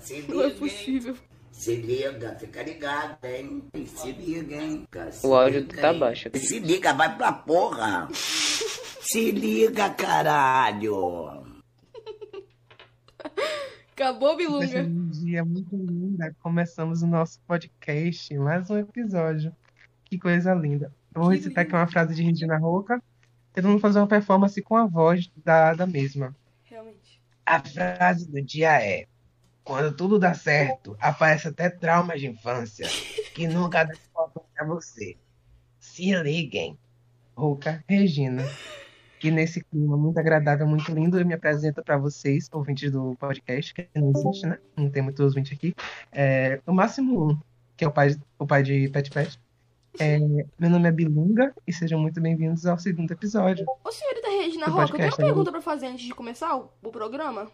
Se Não é liga, hein? possível. Se liga, fica ligado, hein? Se liga, hein? Se O áudio liga, tá hein? baixo. Se liga, vai pra porra. Se liga, caralho. Acabou, Bilunga. um dia muito linda, começamos o nosso podcast, mais um episódio. Que coisa linda. Eu vou Que recitar aqui lindo. uma frase de Regina Roca, tentando fazer uma performance com a voz da, da mesma. Realmente. A frase do dia é: Quando tudo dá certo, aparece até traumas de infância que nunca conta pra você. Se liguem. Roca Regina. Que nesse clima muito agradável, muito lindo, eu me apresento para vocês, ouvintes do podcast, que não existe, né? Não tem muitos ouvintes aqui. É, o máximo um, que é o pai, o pai de Pet Pet. É, meu nome é Bilunga e sejam muito bem-vindos ao segundo episódio. Ô, senhorita Regina Roca, eu tenho uma pergunta pra fazer antes de começar o, o programa.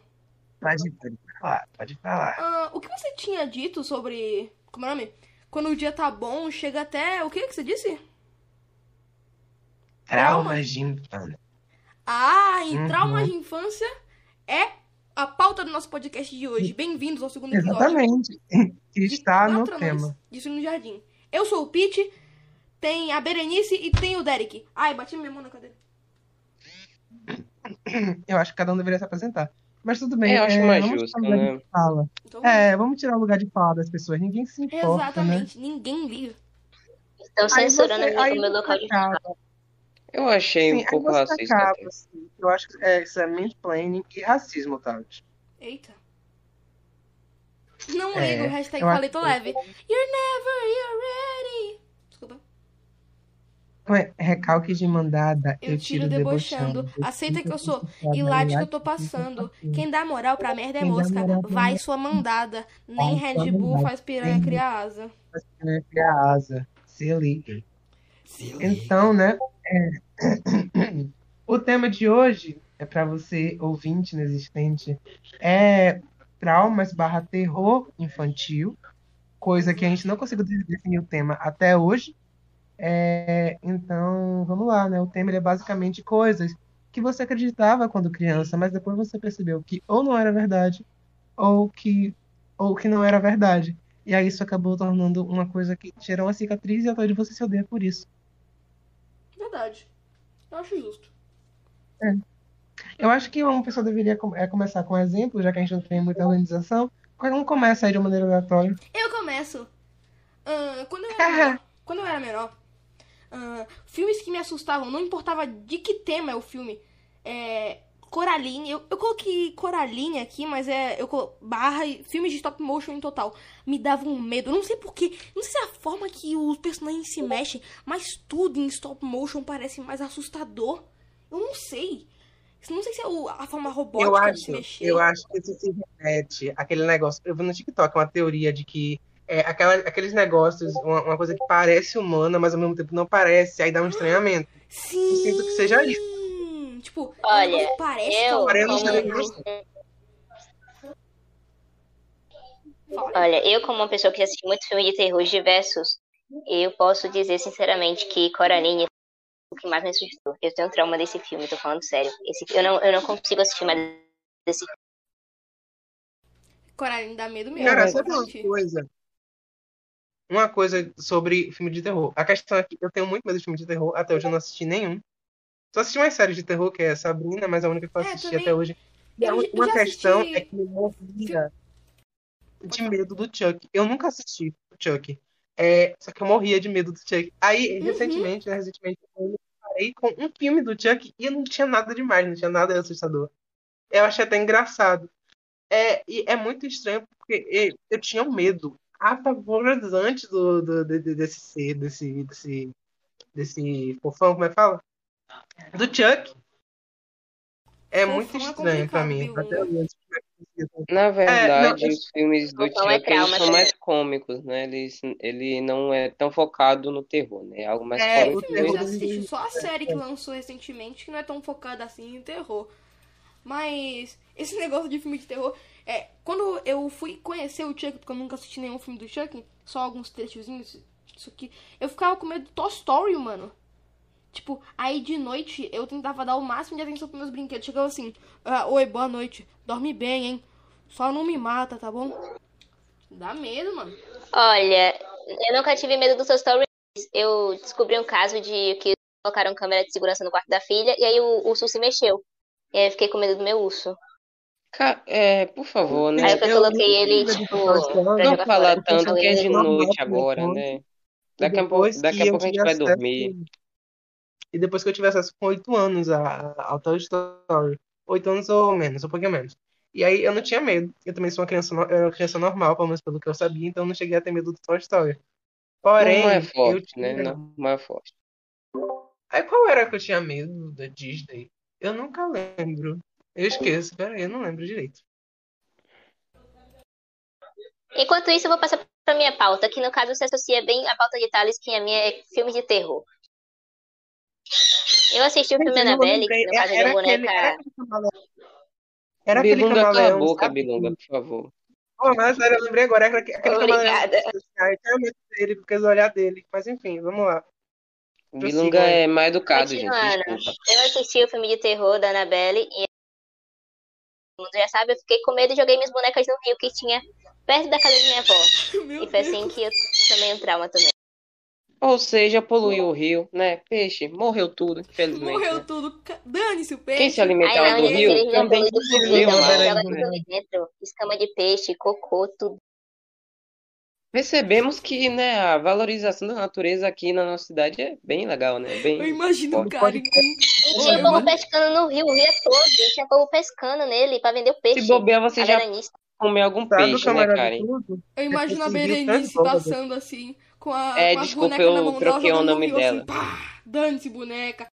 Pode, pode falar, pode falar. Ah, o que você tinha dito sobre. Como é o nome? Quando o dia tá bom, chega até. O que que você disse? Traumas de infância. Ah, e Uhum. traumas de infância é a pauta do nosso podcast de hoje. Bem-vindos ao segundo episódio. Exatamente. Que de está no tema. Ensino no Jardim. Eu sou o Pete, tem a Berenice e tem o Derek. Ai, bati minha mão na cadeira. Eu acho que cada um deveria se apresentar. Mas tudo bem. Eu acho é, mais vamos justo, tirar o lugar né? de fala. Então, É, vamos tirar o lugar de fala das pessoas. Ninguém se importa, né? exatamente, ninguém liga. Estão censurando você, o aí meu você local de acaba, Eu achei sim, um pouco racista acaba, assim. Eu acho que é, isso é mansplaining e racismo, Tati. Eita. Não É, ligo, hashtag Palito que- Leve. You're never, you're ready. Desculpa. Ué, recalque de mandada, Eu tiro debochando. Aceita que eu sou e late que eu tô passando. Quem dá moral pra merda é Quem mosca. Vai sua mandada. Nem Red Bull faz piranha criar asa. É a asa. Se liguem. Então, né? é, o tema de hoje é para você, ouvinte inexistente, é traumas barra terror infantil, coisa que a gente não conseguiu definir o tema até hoje. É, então, vamos lá, né? O tema ele é basicamente coisas que você acreditava quando criança, mas depois você percebeu que ou não era verdade, ou que, ou que não era verdade. E aí isso acabou tornando uma coisa que gerou uma cicatriz e até hoje você se odeia por isso. Verdade. Eu acho justo. Eu acho que uma pessoa deveria com- é, começar com um exemplo, já que a gente não tem muita organização. Qualquer um começa aí de uma maneira aleatória. Eu começo. Ah, quando, eu era menor, quando eu era menor, ah, filmes que me assustavam, não importava de que tema é o filme. É, Coraline, eu, eu coloquei Coraline aqui, mas é eu colo- barra e filmes de stop motion em total. Me dava um medo. Eu não sei porquê. Não sei se é a forma que os personagens se mexem, mas tudo em stop motion parece mais assustador. Eu não sei. Não sei se é a forma robótica Eu de acho, se mexer. eu acho que isso se repete aquele negócio. Eu vi no TikTok uma teoria de que é, aquela- aqueles negócios, uma, uma coisa que parece humana, mas ao mesmo tempo não parece, aí dá um estranhamento. Sim. sinto que seja isso. Tipo, Olha, parece eu- é um-. Olha, eu como uma pessoa que assiste muito filme de terror diversos, eu posso dizer sinceramente que Coraline foi o que mais me assustou. Eu tenho trauma desse filme, tô falando sério. Esse, eu, não, eu não consigo assistir mais desse filme. Coraline dá medo mesmo. Cara, não sabe uma coisa? Uma coisa sobre filme de terror. A questão é que eu tenho muito medo de filme de terror, até hoje eu não assisti nenhum. Só assisti umas séries de terror, que é Sabrina, mas é a única que eu É, assisti também- até hoje. E a eu uma questão assisti- é que eu morria de medo do Chuck. Eu nunca assisti o Chuck. É, só que eu morria de medo do Chuck. Aí, Uhum. recentemente, né, recentemente, eu parei com um filme do Chuck e não tinha nada demais, não tinha nada assustador. Eu achei até engraçado. É, e é muito estranho porque eu, eu tinha um medo apavorizante do, do, de- desse ser, desse, desse, desse fofão, como é que fala? Do Chuck. É Fofão muito é estranho pra mim. Até hoje. Na verdade, não, os filmes do é Chuck trauma, são né? mais cômicos, né? Eles, ele não é tão focado no terror, né? É algo mais É, o eu terror- assisti, só a série que lançou recentemente, que não é tão focada assim em terror. Mas esse negócio de filme de terror, é, quando eu fui conhecer o Chuck, porque eu nunca assisti nenhum filme do Chuck, só alguns trechozinhos, isso aqui, eu ficava com medo do Toy Story, mano. Tipo, aí de noite eu tentava dar o máximo de atenção pros meus brinquedos. Chegava assim, ah, oi, boa noite, dorme bem, hein? Só não me mata, tá bom? Dá medo, mano. Olha, eu nunca tive medo dos seus stories. Eu descobri um caso de que colocaram câmera de segurança no quarto da filha e aí o urso se mexeu. E aí eu fiquei com medo do meu urso. É, por favor, né? Aí eu coloquei ele, tipo, pra Não falar fora. tanto que é de noite agora, telefone. né? Daqui a pouco, daqui a eu pouco a gente vai dormir. E depois que eu tive acesso com 8 anos a- a- ao Toy Story. 8 anos ou menos, um pouquinho menos. E aí eu não tinha medo. Eu também sou uma criança, eu era uma criança normal, pelo menos pelo que eu sabia, então eu não cheguei a ter medo do Toy Story. Porém, Não é eu forte, tinha. né? Não, não é forte. Aí qual era que eu tinha medo da Disney? Eu nunca lembro. Eu esqueço, peraí, eu não lembro direito. Enquanto isso, eu vou passar pra minha pauta, que no caso se associa bem à pauta de Thales, que a minha é filme de terror. Eu assisti o filme Annabelle, que no caso é de Era uma aquele, boneca. era aquele camaleão. Era aquele Bilunga, cala a camaleão, boca? Bilunga, por favor. Oh, mas sério, eu lembrei agora, era aquele camaleão. Obrigada. Ai, Eu tinha medo dele, porque eu olhar dele. Mas enfim, vamos lá. Bilunga é mal educado, gente. Desculpa. eu assisti o filme de terror da Annabelle e mundo já sabe, eu fiquei com medo e joguei minhas bonecas no rio que tinha perto da casa de minha avó. Meu E foi Deus. assim que eu tomei um trauma também. Ou seja, poluiu o rio, né? Peixe, morreu tudo, infelizmente. Morreu né? tudo. Dane-se o peixe. Quem se Ai alimentava não, do rio também joga né? escama de peixe, cocô, tudo. Percebemos que, né, a valorização da natureza aqui na nossa cidade é bem legal, né? Eu Bem imagino o forte. cara E com... tinha povo pescando no rio, o rio é todo, tinha povo pescando nele pra vender o peixe. Se bobear, você A já veranista. comeu algum peixe, né, Karen? Eu imagino a Berenice tanto, passando assim, com, a, É, com as desculpa, bonecas na eu mão troquei o nome rio dela. assim, dane-se boneca.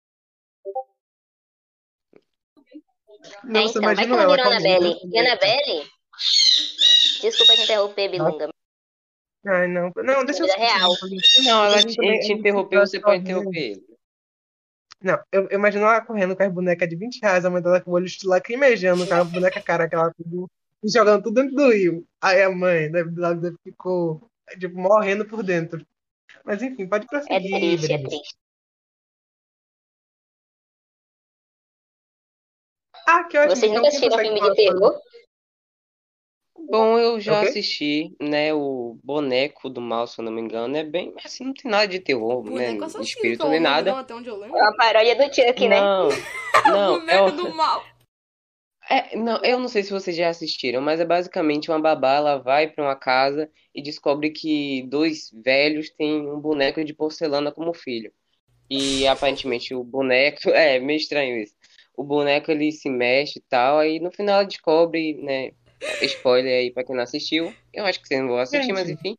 Não, É, então, vai imagina que ela com a Annabelle. boneca. E Annabelle? Desculpa te interromper, Bilunga. Ai, não. Não, deixa eu Vida real. Não, ela te, ele te eu interrompeu, você pode interromper ele. Não, eu, eu imagino ela correndo com as bonecas de 20 reais, a mãe dela com o olho lacrimejando, com a boneca cara que ela jogando tudo dentro do rio. Aí a mãe deve, ela deve ficou tipo, morrendo por dentro. Mas enfim, pode É prosseguir, triste, é triste. Ah, que ótimo. Vocês então nunca assistiram filme de terror? Bom, eu já É o quê? assisti, né, o Boneco do Mal, se eu não me engano, é bem, assim, não tem nada de terror, né, Boneco de assassino, espírito é o nem nada. não, até onde eu lembro. É uma paródia do Chuck, né? Não, não, é, Boneco o- do mal. é, não, eu não sei se vocês já assistiram, mas é basicamente uma babá, ela vai pra uma casa e descobre que dois velhos têm um boneco de porcelana como filho. E aparentemente o boneco, é meio estranho isso. O boneco ele se mexe e tal, aí no final ela descobre, né, spoiler aí pra quem não assistiu, eu acho que vocês não vão assistir, mas enfim.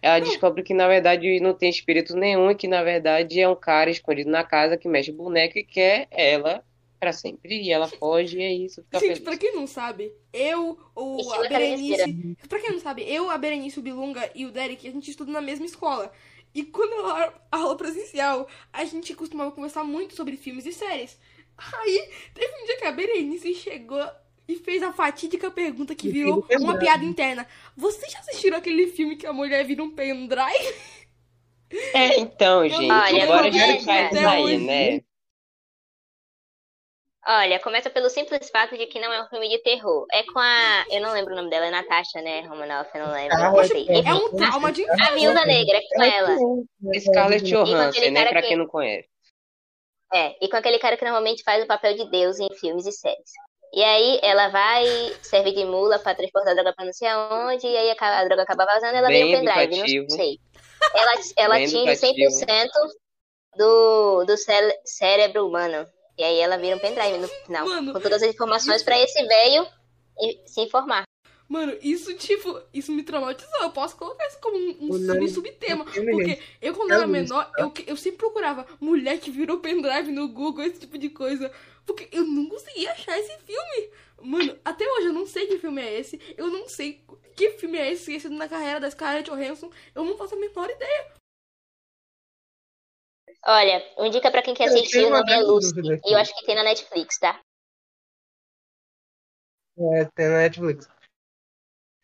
Ela descobre que na verdade não tem espírito nenhum e que na verdade é um cara escondido na casa que mexe boneco e quer ela pra sempre. E ela foge e é isso, fica Gente, feliz. pra quem não sabe, eu, o, a cabeceira. Berenice. Pra quem não sabe, eu, a Berenice, o Bilunga e o Derek, a gente estuda na mesma escola. E quando ela aula presencial, a gente costumava conversar muito sobre filmes e séries. Aí, teve um dia que a Berenice chegou e fez a fatídica pergunta que virou uma piada interna. Vocês já assistiram aquele filme que a mulher vira um pendrive? É, então, gente, Olha, agora começa faz aí, hoje. né? Olha, começa pelo simples fato de que não é um filme de terror. É com a. Eu não lembro o nome dela, é Natasha, né? Romanoff, eu não lembro. Ah, não sei. É um trauma de A Viúva Negra, é com ela. Scarlett Johansson, aquele né? Pra que- quem não conhece. É, e com aquele cara que normalmente faz o papel de Deus em filmes e séries. E aí ela vai, serve de mula pra transportar a droga pra não sei aonde, e aí a, droga acaba vazando ela Bem vira um pendrive, educativo. não sei. Ela, ela Bem atinge educativo. 100% do, do cé- cérebro humano. E aí ela vira um pendrive no final, Mano, com todas as informações pra esse velho se informar. Mano, isso, tipo, isso me traumatizou. Eu posso colocar isso como um, um O subtema. Porque eu, quando é era isso, menor, eu, eu sempre procurava mulher que virou pendrive no Google, esse tipo de coisa. Porque eu não conseguia achar esse filme. Mano, até hoje eu não sei que filme é esse. Eu não sei que filme é esse esquecido na carreira da Scarlett Johansson. Eu não faço a menor ideia. Olha, uma dica pra quem quer Eu assistir, o nome é Lucy. E eu acho que tem na Netflix, tá? É, tem na Netflix.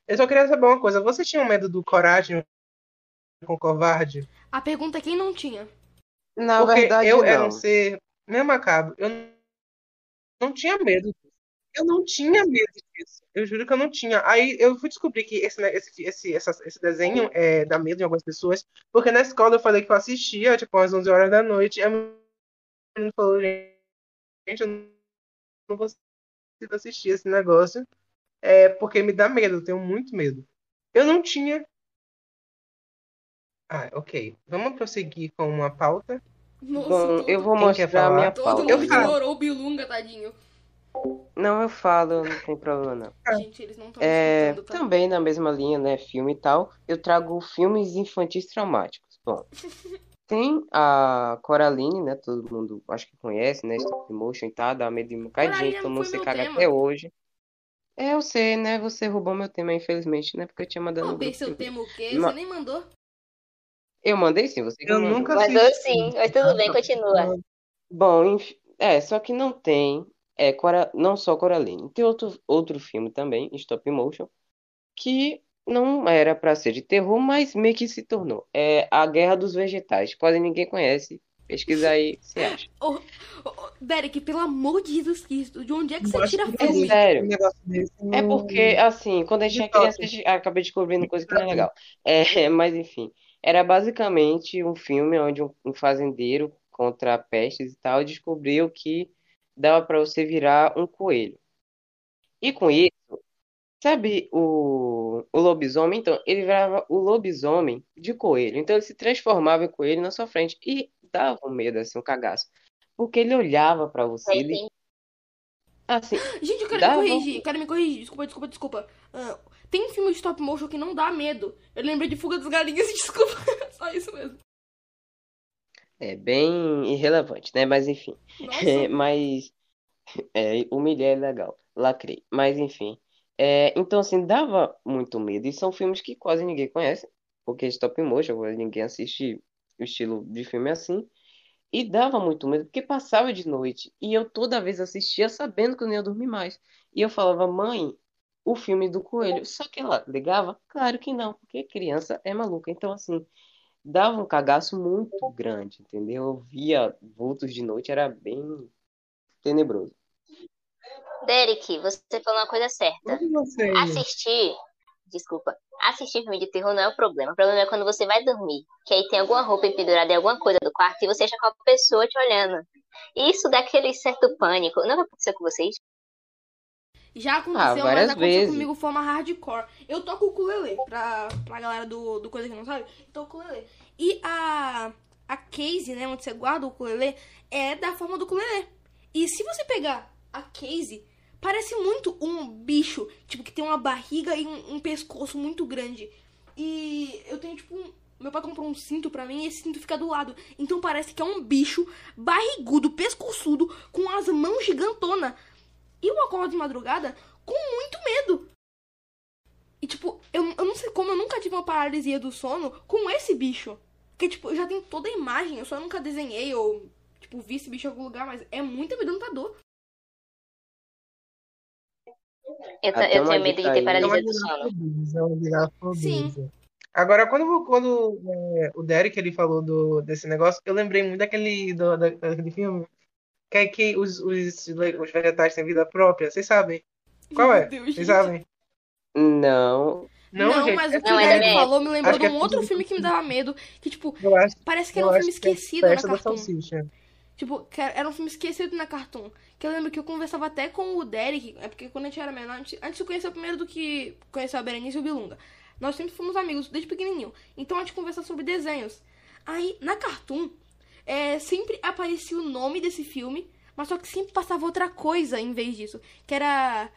Eu só queria saber uma coisa. Vocês tinham medo do Coragem com Covarde? A pergunta é quem não tinha. Na Porque verdade, eu era não. um ser mesmo acabo. Eu não tinha medo. Eu não tinha medo disso. Eu juro que eu não tinha. Aí eu fui descobrir que esse, né, esse, esse, essa, esse desenho é, dá medo em algumas pessoas, porque na escola eu falei que eu assistia, tipo, às 11 horas da noite, e a menina falou, gente, eu não consigo assistir esse negócio, é, porque me dá medo, eu tenho muito medo. Eu não tinha. Ah, ok. Vamos prosseguir com uma pauta. Nossa, Bom, todo, eu vou mostrar a minha todo pauta. mundo Eu falo. ignorou o Bilunga, tadinho. Não, eu falo, não tem problema não. Gente, eles não estão É, escutando, tá? também na mesma linha, né, filme e tal, eu trago filmes infantis traumáticos. Bom, tem a Coraline, né, todo mundo acho que conhece, né, stop motion e tal, dá medo de um gente, todo mundo se caga tema. até hoje. É, eu sei, né, você roubou meu tema, infelizmente, né, porque eu tinha mandado Roubei seu tema o quê? Ma- Você nem mandou. Eu mandei sim, você que Eu mandou. nunca Mandou sim, mas tudo bem, continua. Bom, enf- é, só que não tem, é, Cora... não só Coraline. Tem outro, outro filme também, stop motion, que não era pra ser de terror, mas meio que se tornou. É A Guerra dos Vegetais. Quase ninguém conhece. Pesquisa aí, você acha. Ô, ô, ô, Derek, pelo amor de Jesus Cristo, de onde é que Eu você tira que É filme? sério. Um negócio desse É porque, assim, quando a gente é criança, a gente acaba descobrindo coisa que não é legal. É, mas enfim, era basicamente um filme onde um, um fazendeiro contra pestes e tal descobriu que dava pra você virar um coelho. E com isso, sabe o, o lobisomem? Então, ele virava o lobisomem de coelho. Então, ele se transformava em coelho na sua frente e dava um medo, assim, um cagaço. Porque ele olhava pra você, ele, assim, Gente, eu quero me corrigir, quero me corrigir. Desculpa, desculpa, desculpa. Ah, tem filme de stop motion que não dá medo. Eu lembrei de Fuga das Galinhas e desculpa. Só isso mesmo. é bem irrelevante, né? Mas enfim. Nossa. Mas é, humilhar é legal. Lacrei. Mas enfim. É, então, assim, dava muito medo. E são filmes que quase ninguém conhece. Porque stop motion, quase ninguém assiste o estilo de filme assim. E dava muito medo, porque passava de noite. E eu toda vez assistia sabendo que eu não ia dormir mais. E eu falava, mãe, o filme do coelho. Só que ela ligava? Claro que não, porque criança é maluca. Então, assim, dava um cagaço muito grande, entendeu? Eu via vultos de noite, era bem tenebroso. Derek, você falou uma coisa certa. Assistir, desculpa, assistir filme de terror não é o problema. O problema é quando você vai dormir, que aí tem alguma roupa pendurada em alguma coisa do quarto e você acha com a pessoa te olhando. Isso dá aquele certo pânico. Não vai acontecer com vocês? Já aconteceu, Ah, mas aconteceu vezes. comigo forma hardcore. Eu toco o ukulele, pra, pra galera do, do Coisa Que Não Sabe, eu toco o ukulele. E a, a case, né, onde você guarda o ukulele, é da forma do ukulele. E se você pegar a case, parece muito um bicho, tipo, que tem uma barriga e um, um pescoço muito grande. E eu tenho, tipo, um, meu pai comprou um cinto pra mim e esse cinto fica do lado. Então parece que é um bicho barrigudo, pescoçudo, com as mãos gigantona. E eu acordo de madrugada com muito medo. E, tipo, eu, eu não sei como, eu nunca tive uma paralisia do sono com esse bicho. Porque, tipo, eu já tenho toda a imagem, eu só nunca desenhei ou, tipo, vi esse bicho em algum lugar, mas é muito amedrontador. Eu, ta- Até eu uma tenho medo de ter uma paralisia do sono. girafobia, é uma girafobia. Agora, quando, quando é, o Derek ele falou do, desse negócio, eu lembrei muito daquele, do, da- daquele filme que é que os, os, os vegetais têm vida própria. Vocês sabem? Qual é? Deus, Vocês gente. sabem? Não, Não, gente, mas é o que Não, o é Derek falou me lembrou Acho de que um é outro tudo- filme que me dava medo. Que, tipo, eu acho, parece que era eu um filme é esquecido na Cartoon. Salsicha. Tipo, que era um filme esquecido na Cartoon. Que eu lembro que eu conversava até com o Derek. É porque quando a gente era menor, antes, antes de conhecer primeiro do que conhecer a Berenice e o Bilunga. Nós sempre fomos amigos, desde pequenininho. Então a gente conversa sobre desenhos. Aí, na Cartoon, é, sempre aparecia o nome desse filme, mas só que sempre passava outra coisa em vez disso. Que era,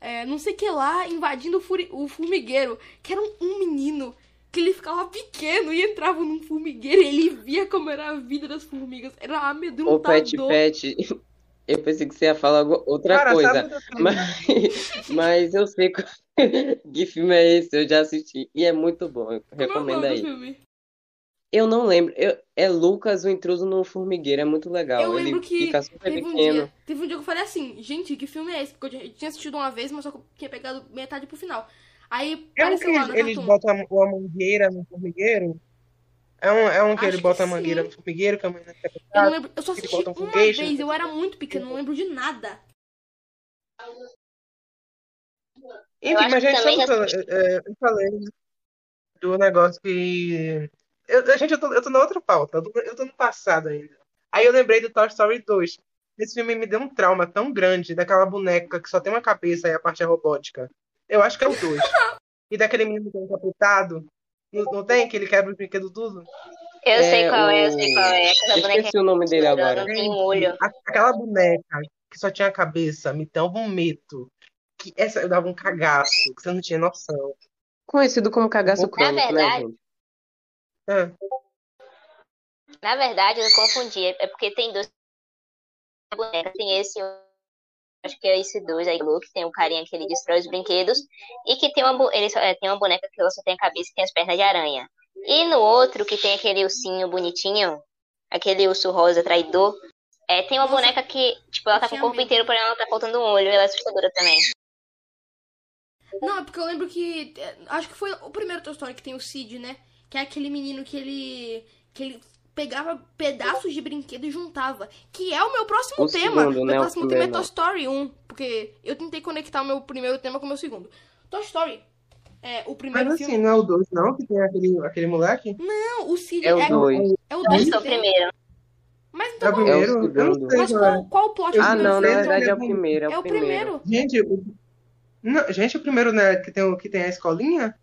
é, não sei o que lá, invadindo o, furi- o formigueiro. Que era um, um menino que ele ficava pequeno e entrava num formigueiro e ele via como era a vida das formigas. Era o amedrontador. Pet Pet, eu pensei que você ia falar outra Cara, coisa. Mas, mas eu sei que, filme é esse, eu já assisti. E é muito bom, eu Como é recomendo do aí. Eu não lembro. eu- é Lucas, o intruso no formigueiro, é muito legal. Eu lembro Ele que fica super teve um pequeno. dia, teve um dia que eu falei assim, gente, que filme é esse? Porque eu tinha assistido uma vez, mas só que eu tinha pegado metade pro final. Aí É um que eles botam a, a mangueira no formigueiro? É um, é um que Acho ele que bota a sim. mangueira no formigueiro, que a quer Eu não lembro, eu só Eles assisti botam uma foguete, vez, eu era muito pequeno, não lembro de nada. Enfim, mas que gente, também sabe o que eu, é, né, do negócio que. Eu, gente, eu tô, eu tô na outra pauta, eu tô, eu tô no passado ainda. Aí eu lembrei do Toy Story 2. Esse filme me deu um trauma tão grande daquela boneca que só tem uma cabeça e a parte é robótica. Eu acho que é o 2. E daquele menino que é encapetado. Não, não tem? Que ele quebra os brinquedos tudo? Eu É, sei qual é, eu o- sei qual é. Aquela Eu boneca esqueci o nome dele agora. não tem olho. Aquela boneca que só tinha a cabeça me dava um medo. Que essa eu dava um cagaço, que você não tinha noção. Conhecido como cagaço crônico, né, gente? É. Na verdade, eu confundi. É porque tem dois bonecos. Tem esse, acho que é esse dois aí, Luke. Tem um carinha que ele destrói os brinquedos. E que tem uma, ele só, é, tem uma boneca que ela só tem a cabeça e tem as pernas de aranha. E no outro, que tem aquele ursinho bonitinho, aquele urso rosa traidor, é, tem uma Nossa, boneca que, tipo, ela tá com o corpo medo. inteiro, porém ela tá faltando um olho. Ela é assustadora também. Não, é porque eu lembro que. é, Acho que foi o primeiro Toy Story que tem o Sid, né? Que é aquele menino que ele. que ele pegava pedaços de brinquedo e juntava. Que é o meu próximo O tema. segundo, meu né? O próximo tema é Toy. Story 1. Porque eu tentei conectar o meu primeiro tema com o meu segundo. Toy Story. É, o primeiro Mas assim, filme. não é o 2, não, que tem aquele, aquele moleque? Não, o Cid É o é, dois. é o Esse 2 é o primeiro. Mas É então o qual, É o primeiro? Eu não sei mas qual é. qual, qual o plot Ah, não não, na verdade é o então, primeiro, é É o o primeiro. primeiro. Gente, o... Não, gente, o primeiro, né, que tem, o- que tem a escolinha?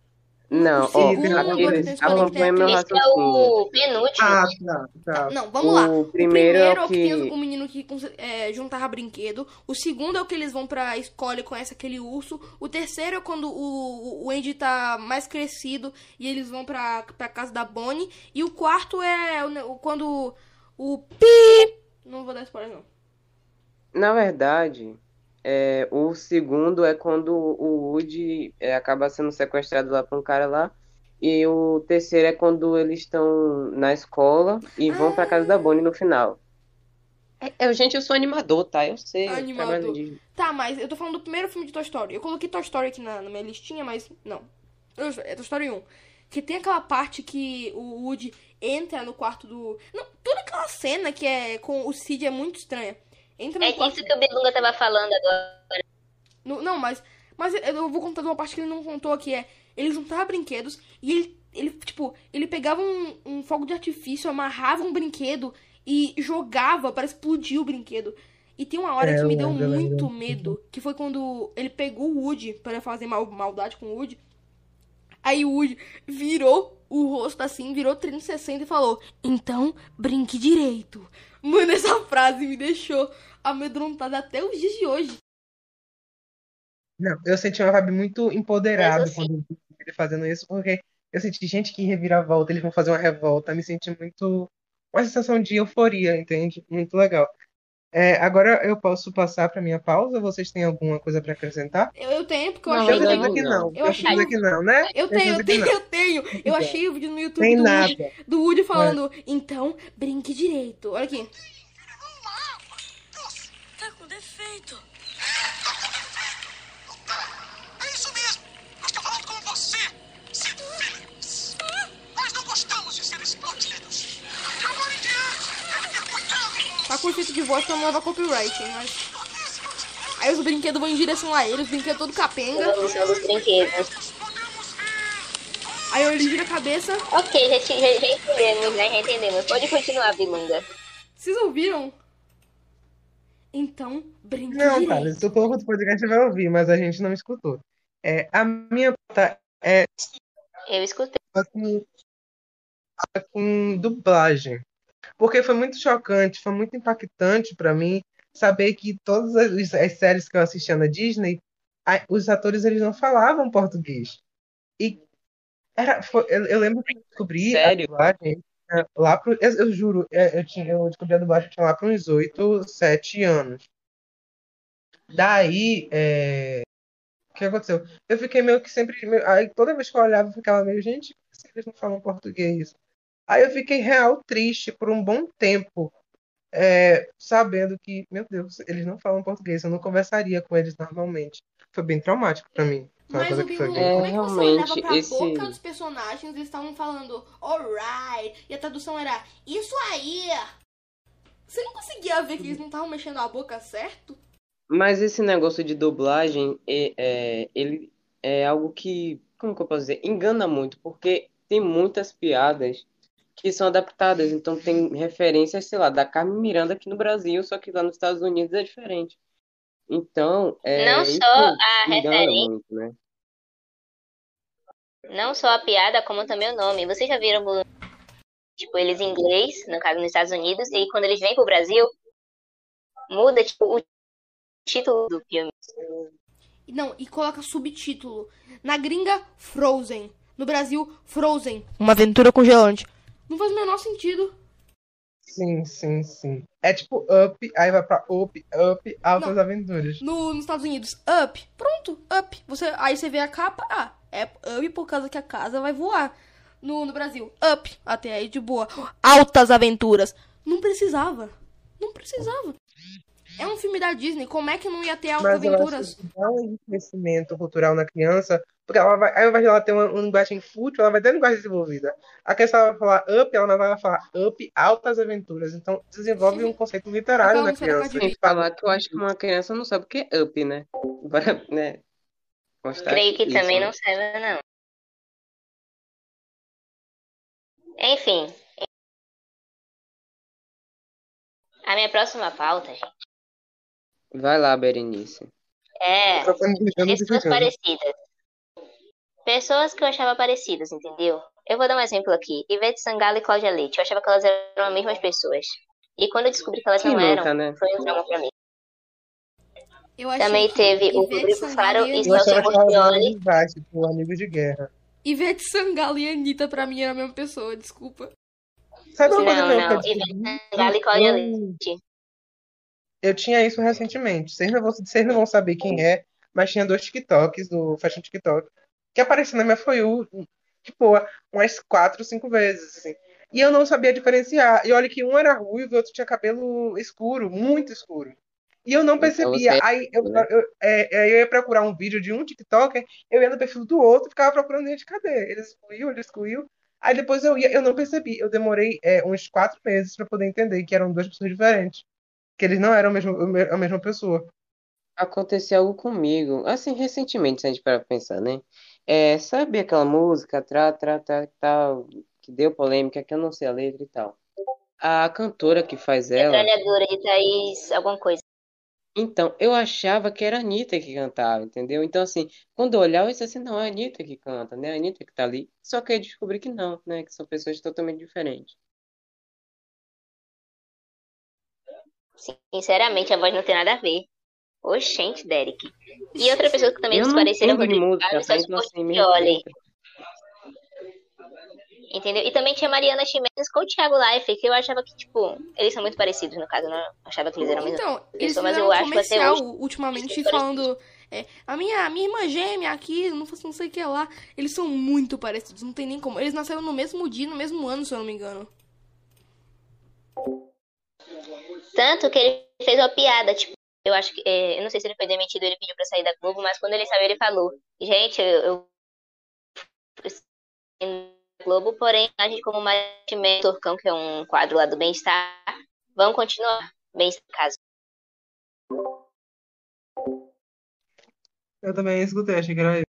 Não, O ó, segundo, aquele, tem acompanha meu Esse é raciocínio. o penúltimo. Ah, tá, tá. Não, vamos lá. O O primeiro é o é o que tem o menino que é, juntava brinquedo. O segundo é o que eles vão pra escola e conhecem aquele urso. O terceiro é quando o, o Andy tá mais crescido e eles vão pra, pra casa da Bonnie. E o quarto é quando o Pi. Não vou dar spoiler, não. Na verdade, é, o segundo é quando o Woody é, acaba sendo sequestrado lá por um cara lá. E o terceiro é quando eles estão na escola e vão pra casa da Bonnie no final. É, é, gente, eu sou animador, tá? Eu sei. Animador. de- Tá, mas eu tô falando do primeiro filme de Toy Story. Eu coloquei Toy Story aqui na, na minha listinha, mas não. É Toy Story 1. Que tem aquela parte que o Woody entra no quarto do. Não, toda aquela cena que é com o Sid é muito estranha. Entra no É quarto. disso que o Belunga tava falando agora. No- não, mas. Mas eu- vou contar de uma parte que ele não contou que é. Ele juntava brinquedos e ele, ele tipo, ele pegava um, um fogo de artifício, amarrava um brinquedo e jogava para explodir o brinquedo. E tem uma hora É, que me deu muito lembro. medo, que foi quando ele pegou o Woody para fazer mal, maldade com o Woody. Aí o Woody virou o rosto assim, virou 360 e falou: Então, brinque direito. Mano, essa frase me deixou amedrontada até os dias de hoje. Não, eu senti uma vibe muito empoderada assim- quando eu vi ele fazendo isso, porque eu senti gente que reviravolta, eles vão fazer uma revolta, me senti muito. Uma sensação de euforia, entende? Muito legal. É, agora eu posso passar para minha pausa? Vocês têm alguma coisa para acrescentar? Eu, eu tenho, porque eu Não, achei. Eu digo que não. Eu Eu achei- digo que não, né? Eu tenho, eu tenho, eu tenho. Eu achei o vídeo no YouTube Tem do nada. Woody, do Woody falando, então, brinque direito. Olha aqui. Tá com defeito. Tá com efeito de voz pra não levar copyright, hein, mas... Aí os brinquedos vão em direção a ele, os brinquedos todo capenga. Vamos dos brinquedos. Aí ele vira a cabeça. Ok, já, já, já entendemos, né? Já entendemos. Pode continuar, Bilunga. Vocês ouviram? Então, brinque Não, se o povo do podcast vai ouvir, mas a gente não escutou. É, a minha pauta é Eu escutei. com, com dublagem. Porque foi muito chocante, foi muito impactante pra mim saber que todas as, as séries que eu assistia na Disney, a- os atores eles não falavam português. E era, foi- eu, eu lembro que eu descobri Sério? a dublagem é, lá pro, eu, eu juro, é, eu, tinha, eu descobri a dublagem tinha lá para uns 8, 7 anos. Daí, é, o que aconteceu? Eu fiquei meio que sempre. meio- aí toda vez que eu olhava, eu ficava meio, gente, por que eles não falam português? Aí eu fiquei real triste por um bom tempo, é, sabendo que, meu Deus, eles não falam português, eu não conversaria com eles normalmente. Foi bem traumático pra mim. Uma Mas o Bilu, bem. Como é que você realmente, olhava pra esse- boca dos personagens eles estavam falando alright, e a tradução era isso aí. Você não conseguia ver que eles não estavam mexendo a boca certo? Mas esse negócio de dublagem, é, é, ele é algo que, como que eu posso dizer, engana muito, porque tem muitas piadas que são adaptadas, então tem referências, sei lá, da Carmen Miranda aqui no Brasil, só que lá nos Estados Unidos é diferente. Então, é, Não só a referência, muito, né? não só a piada, como também o nome. Vocês já viram, o- tipo, eles em inglês, no caso nos Estados Unidos, e quando eles vêm pro Brasil, muda, tipo, o título do filme. Não, e coloca subtítulo. Na gringa, Frozen. No Brasil, Frozen. Uma aventura congelante. Não faz o menor sentido. Sim, sim, sim. É tipo Up, aí vai pra Up, Up, Altas Aventuras. No, nos Estados Unidos, Up. Pronto, Up. Você, aí você vê a capa, ah, é Up por causa que a casa vai voar. No, no Brasil, Up. Até aí de boa. Altas aventuras. Não precisava. Não precisava. É um filme da Disney. Como é que não ia ter altas Mas eu acho aventuras? que dá um crescimento cultural na criança, porque ela vai, ao invés de ela ter uma, uma linguagem fútil, ela vai ter linguagem desenvolvida. A questão ela vai falar up, ela vai falar up, altas aventuras. Então desenvolve um conceito literário Então, na não criança. que falar que eu acho que uma criança não sabe o que é up, né? Para, né? constar Creio que isso, também né? não serve, não. Enfim. A minha próxima pauta, gente, Vai lá, Berenice. é pessoas parecidas. Pessoas que eu achava parecidas, entendeu? Eu vou dar um exemplo aqui. Ivete Sangalo e Cláudia Leite. Eu achava que elas eram as mesmas pessoas. E quando eu descobri que elas Quem não eram, né? foi um trauma pra mim. Também que teve o Rodrigo Faro e Celso que Portioli. tipo, amigo de guerra. Ivete Sangalo e Anitta pra mim era a mesma pessoa, desculpa. Sabe uma coisa Não, que eu não. Ivete? Sangalo e Cláudia Leite. Eu tinha isso recentemente. Vocês não vão, vocês não vão saber quem é, mas tinha dois TikToks do Fashion TikTok que apareciam na minha You, tipo, umas quatro, cinco vezes, assim. E eu não sabia diferenciar. E olha que um era ruivo e o outro tinha cabelo escuro, muito escuro. E eu não Então percebia. você- Aí eu, né? eu, é, é, eu ia procurar um vídeo de um TikToker, eu ia no perfil do outro e ficava procurando gente, cadê? Ele excluiu, ele excluiu. Aí depois eu ia, eu não percebi. Eu demorei é, uns quatro meses para poder entender que eram duas pessoas diferentes. Que eles não eram a mesma, a mesma pessoa. Aconteceu algo comigo, assim, recentemente, se a gente parar pra pensar, né? É, sabe aquela música, tra, tra, tra, tal, que deu polêmica, que eu não sei a letra e tal. A cantora que faz ela, Metralhadora de Thaís, alguma coisa. então, eu achava que era a Anitta que cantava, entendeu? Então, assim, quando eu olhava, eu disse assim, não, é a Anitta que canta, né? A Anitta que tá ali. Só que eu descobri que não, né? Que são pessoas totalmente diferentes. Sinceramente, a voz não tem nada a ver. Oxente, Derek. E outra pessoa que também entendo de Rodrigo e tá? Então, assim, mesmo Portioli. letra. Entendeu? E também tinha Mariana Ximenes com o Thiago Life, que eu achava que, tipo, eles são muito parecidos, no caso, eu não achava que eles eram mesmo. Então, eles Isso, mas eu um acho que até comercial hoje ultimamente eles falando. é, a minha, a minha irmã gêmea aqui, não, faço- não sei o que lá. Eles são muito parecidos, não tem nem como. Eles nasceram no mesmo dia, no mesmo ano, se eu não me engano. Tanto que ele fez uma piada, tipo, eu acho que, é, eu não sei se ele foi demitido, ele pediu pra sair da Globo, mas quando ele saiu, ele falou, gente, eu, eu Globo, porém, a gente como Matimé Torcão, que é um quadro lá do Bem-Estar, vamos continuar. Bem-Estar caso. Eu também escutei, achei que era isso.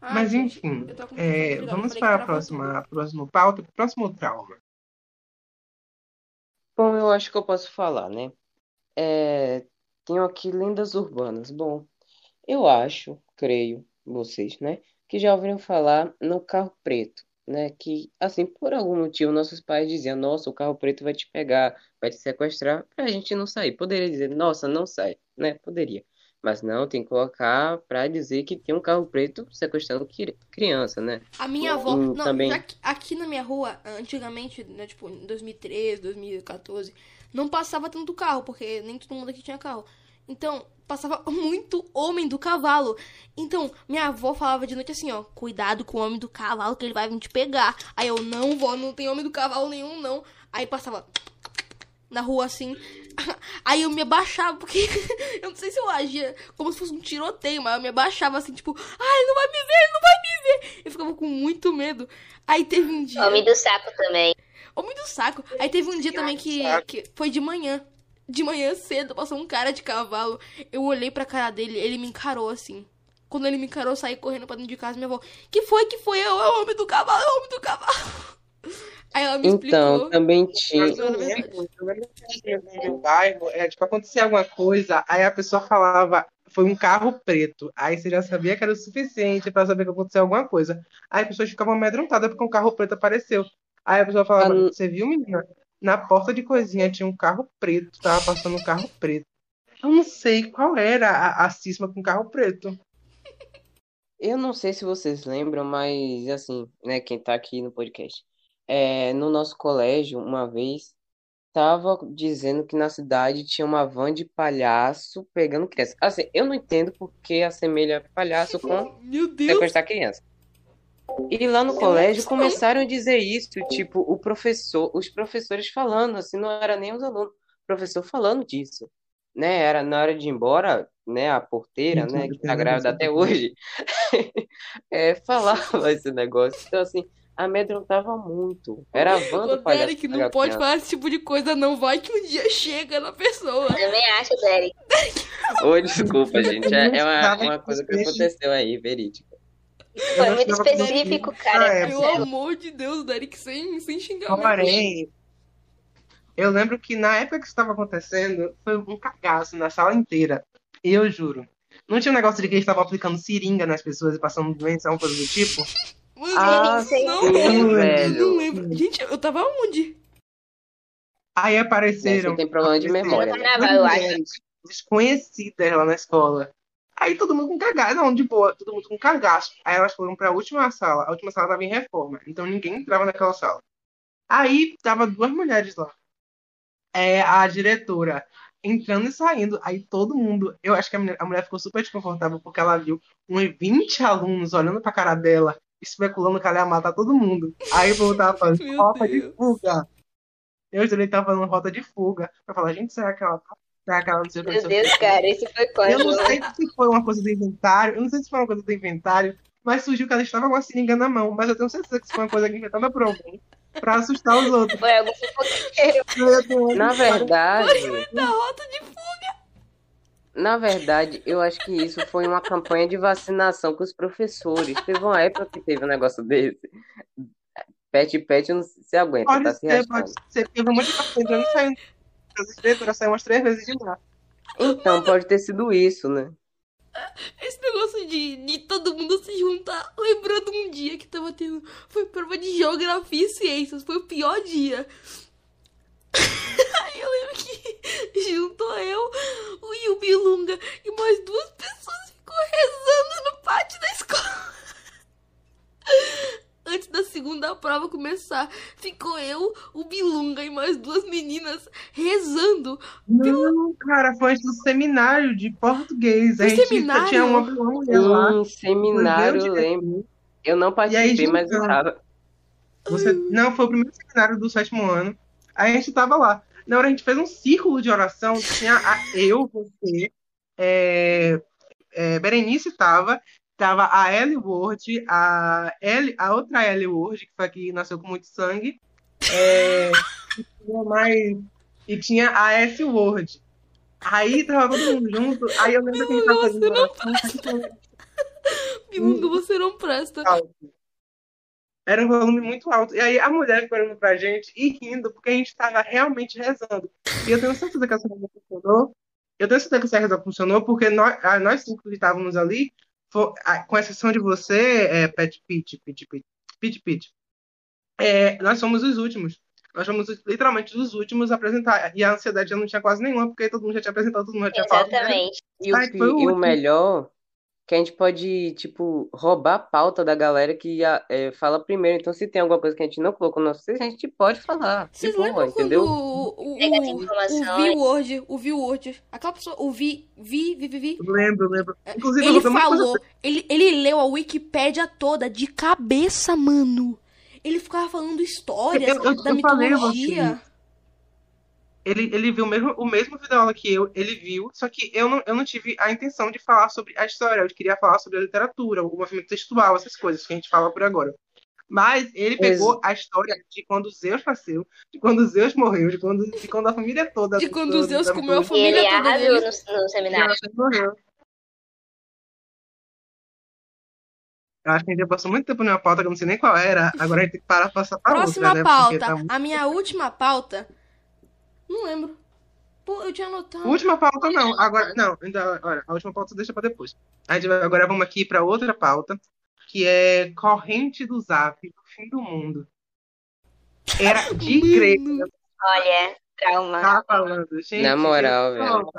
Ah, Mas gente, enfim, é, vamos para a próxima, a próxima pauta, o próximo trauma. Bom, eu acho que eu posso falar, né? É, tenho aqui lendas urbanas. Bom, eu acho, creio, vocês, né? Que já ouviram falar no carro preto, né? Que, assim, por algum motivo, nossos pais diziam: Nossa, o carro preto vai te pegar, vai te sequestrar, pra gente não sair. Poderia dizer: Nossa, não sai, né? Poderia. Mas não, tem que colocar pra dizer que tem um carro preto sequestrando cri- criança, né? A minha avó. Hum, não, também. que aqui na minha rua, antigamente, né, tipo, em 2013, 2014, não passava tanto carro, porque nem todo mundo aqui tinha carro. Então, passava muito homem do cavalo. Então, minha avó falava de noite assim, ó, cuidado com o homem do cavalo, que ele vai vir te pegar. Aí eu, não, vó, não tem homem do cavalo nenhum, não. Aí passava na rua assim. Aí eu me abaixava, porque eu não sei se eu agia como se fosse um tiroteio, mas eu me abaixava assim, tipo, ai, ele não vai me ver, ele não vai me ver. Eu ficava com muito medo. Aí teve um dia. Homem do saco também. Homem do saco. Aí teve um dia também que, que foi de manhã. de manhã cedo, passou um cara de cavalo. Eu olhei pra cara dele, ele me encarou assim. Quando ele me encarou, eu saí correndo pra dentro de casa. Minha avó, que foi, que foi? Eu, é o homem do cavalo, é o homem do cavalo. Aí ela me Então, explicou. também tinha. Mas eu lembro que no bairro, é, tipo, acontecia alguma coisa, aí a pessoa falava, foi um carro preto. Aí você já sabia que era o suficiente pra saber que aconteceu alguma coisa. Aí as pessoas ficavam amedrontadas porque um carro preto apareceu. Aí a pessoa falava, Ah, você viu, menina? Na porta de cozinha tinha um carro preto, tava passando um carro preto. Eu não sei qual era a, a cisma com carro preto. Eu não sei se vocês lembram, mas assim, né, quem tá aqui no podcast, é, no nosso colégio, uma vez, tava dizendo que na cidade tinha uma van de palhaço pegando criança. Assim, eu não entendo porque assemelha palhaço com Meu Deus. sequestrar criança. E lá no colégio começaram a dizer isso, tipo, o professor, os professores falando, assim, não era nem os alunos, o professor falando disso, né? Era na hora de ir embora, né? A porteira, né, que tá grávida até hoje, é, falava esse negócio. Então, assim, amedrontava muito. Era a van do Ô, palhaço Derek, não pegar pode falar esse tipo de coisa, não. Vai que um dia chega na pessoa. Também acho, Derek. Ô, desculpa, gente, é, é uma, Precisava uma coisa que aconteceu aí, verídica. Foi Eu muito específico, cara. Ah, é, Pelo amor de Deus, Derek, sem, sem xingamento. Porém, eu lembro que na época que isso estava acontecendo, foi um cagaço na sala inteira. Eu juro. Não tinha um negócio de que eles estavam aplicando seringa nas pessoas e passando doença, alguma coisa do tipo? Mano, Ah, eu não sim, lembro. velho. Não lembro. Gente, eu tava onde? Aí Né, apareceram. Você tem problema de memória, né? Carnaval, eu acho. mulheres Desconhecidas lá na escola. Aí todo mundo com cagaço. Não, de boa, todo mundo com cagaço. Aí elas foram pra última sala. A última sala tava em reforma. Então ninguém entrava naquela sala. Aí tava duas mulheres lá. É, a diretora entrando e saindo. Aí todo mundo. Eu acho que a mulher, a mulher ficou super desconfortável porque ela viu uns 20 alunos olhando pra cara dela, especulando que ela ia matar todo mundo. Aí o povo tava fazendo rota de fuga. Eu que tava fazendo rota de fuga. Pra falar, gente, será que ela tá? Será que ela não sei que, Meu que? Deus, cara, esse foi Eu quando? não sei se foi uma coisa do inventário, eu não sei se foi uma coisa do inventário, mas surgiu que ela estava com a seringa na mão, mas eu tenho certeza que isso foi uma coisa inventada por alguém pra assustar os outros. Foi algum fofoqueiro. Eu Na verdade, Da rota de fuga. Na verdade, eu acho que isso foi uma campanha de vacinação com os professores. Teve uma época que teve um negócio desse. Pet pet não se aguenta, Pode tá se ser, pode ser, porque eu muito tempo entrando e saindo. As diretoras saíram umas três vezes de lá. Então, pode ter sido isso, né? Esse negócio de, de todo mundo se juntar. Lembrando um dia que tava tendo. Foi prova de geografia e ciências. Foi o pior dia. Eu lembro que juntou eu, o Yubilunga e mais duas pessoas ficou rezando no pátio da escola. Antes da segunda prova começar, ficou eu, o Bilunga e mais duas meninas rezando. Não, cara, foi antes do seminário de português. A No gente seminário? tinha uma, mulher lá. Sim, seminário, eu o lembro. Eu não E aí, participei, mas eu tava. Você... Não, foi o primeiro seminário do sétimo ano. Aí a gente tava lá. Na hora a gente fez um círculo de oração. Tinha a- eu, você, é, é, Berenice tava, tava a Ellie Ward, a, Ellie, a outra Ellie Ward, que foi a que nasceu com muito sangue. É, e tinha mais. E tinha a S Ward. Aí tava todo mundo junto. Aí eu lembro que a gente tava fazendo Você não oração. Bilunga, você não presta. alto. Era um volume muito alto. E aí a mulher ficou olhando pra gente e rindo, porque a gente tava realmente rezando. E eu tenho certeza que essa reza funcionou. Eu tenho certeza que essa reza funcionou, porque nós, ah, nós cinco que estávamos ali, ah, com exceção de você, é, Pet Pit, Pit Pit, Pit Pit, é, nós somos os últimos. Nós somos os- literalmente os últimos a apresentar. E a ansiedade já não tinha quase nenhuma, porque todo mundo já tinha apresentado, todo mundo já tinha falado. né? Exatamente. E o, Ai, pi- foi o e o melhor, que a gente pode, tipo, roubar a pauta da galera que é, fala primeiro. Então, se tem alguma coisa que a gente não colocou no nosso texto, a gente pode falar. Vocês boa, lembram entendeu? quando o, o, o, informações. o V-Word, o V-Word, aquela pessoa, o Vi, Vi, Vi, Vi, Vi, Lembro, lembro. Inclusive, ele falou, ele, ele leu a Wikipédia toda de cabeça, mano. Ele ficava falando histórias Eu- eu- da eu falei mitologia. Ele, ele viu o mesmo, o mesmo vídeo aula que eu, ele viu, só que eu não, eu não tive a intenção de falar sobre a história, eu queria falar sobre a literatura, o movimento textual, essas coisas que a gente fala por agora. Mas ele pegou a história de quando Zeus nasceu, de quando Zeus morreu, de quando, de quando a família toda. De quando toda- Zeus comeu a E ele família toda arrasou dele. no, no seminário. morreu. Eu acho que a gente já passou muito tempo numa pauta que eu não sei nem qual era. Agora a gente tem que parar pra passar pra Próxima outra, né? Porque pauta. tá muito- A minha última pauta. Não lembro. Pô, eu tinha anotado. Última pauta não. Agora, não, ainda, olha, a última pauta deixa pra depois. A gente vai- agora vamos aqui pra outra pauta, que é corrente do Zap, do fim do mundo. Era de eu Olha, trauma. tava falando. Gente, Na moral, velho.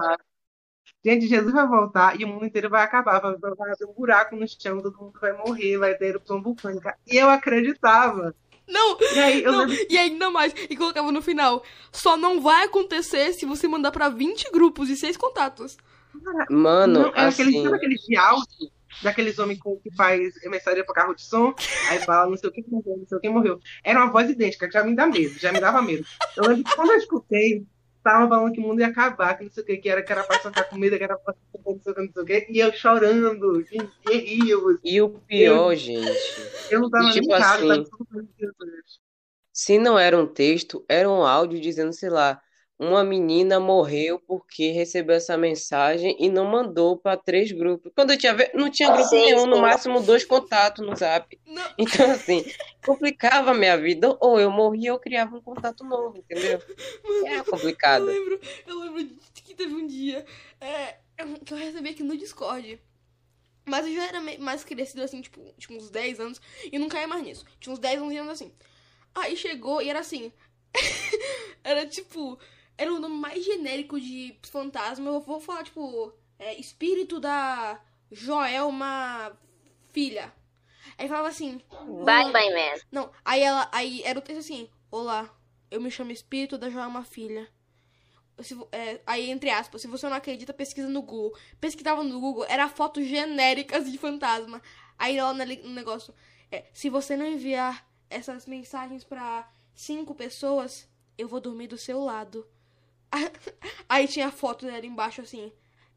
Gente, Jesus vai voltar e o mundo inteiro vai acabar. Vai, ter um buraco no chão, todo mundo vai morrer, vai ter erupção vulcânica. E eu acreditava. Não, E aí eu não. lembro E ainda mais. E colocava no final. Só não vai acontecer se você mandar pra 20 grupos e 6 contatos. Mano, Não, é aquele, assim. sabe aqueles de áudio daqueles homens com, que faz mensagem pra carro de som, aí fala não sei o que morreu, não sei o que morreu. Era uma voz idêntica, que já me dá medo, já me dava medo. Eu lembro que quando eu escutei, tava falando que o mundo ia acabar, que não sei o que, que era, que era pra ficar com medo, que era pra com não sei o que, não sei o que, e eu chorando, e, e eu, E o pior, gente. eu não tava E, tipo nem em casa, assim, tava tudo Jesus. Se não era um texto, era um áudio dizendo, sei lá, uma menina morreu porque recebeu essa mensagem e não mandou para três grupos. Quando eu tinha não tinha grupo Sim, nenhum, no máximo dois contatos no Zap. Não. Então, assim, complicava a minha vida. Ou eu morria ou eu criava um contato novo, entendeu? Era Eu complicado. lembro, eu lembro de que teve um dia é, que eu recebi aqui no Discord. Mas eu já era mais crescido, assim, tipo, tinha uns 10 anos, e não caía mais nisso. Tinha uns 10, 11 anos assim. Aí chegou e era assim. era tipo. Era o nome mais genérico de fantasma. Eu vou falar, tipo, é, espírito da Joelma Filha. Aí falava assim. Bye, bye, man. Não, aí ela. Aí era o texto assim: Olá, eu me chamo Espírito da Joelma Filha. Se é, aí, entre aspas, se você não acredita, pesquisa no Google. Pesquisava no Google, era fotos genéricas de fantasma. Aí lá no no negócio, é, se você não enviar essas mensagens pra cinco pessoas, eu vou dormir do seu lado. Aí tinha a foto dela embaixo assim.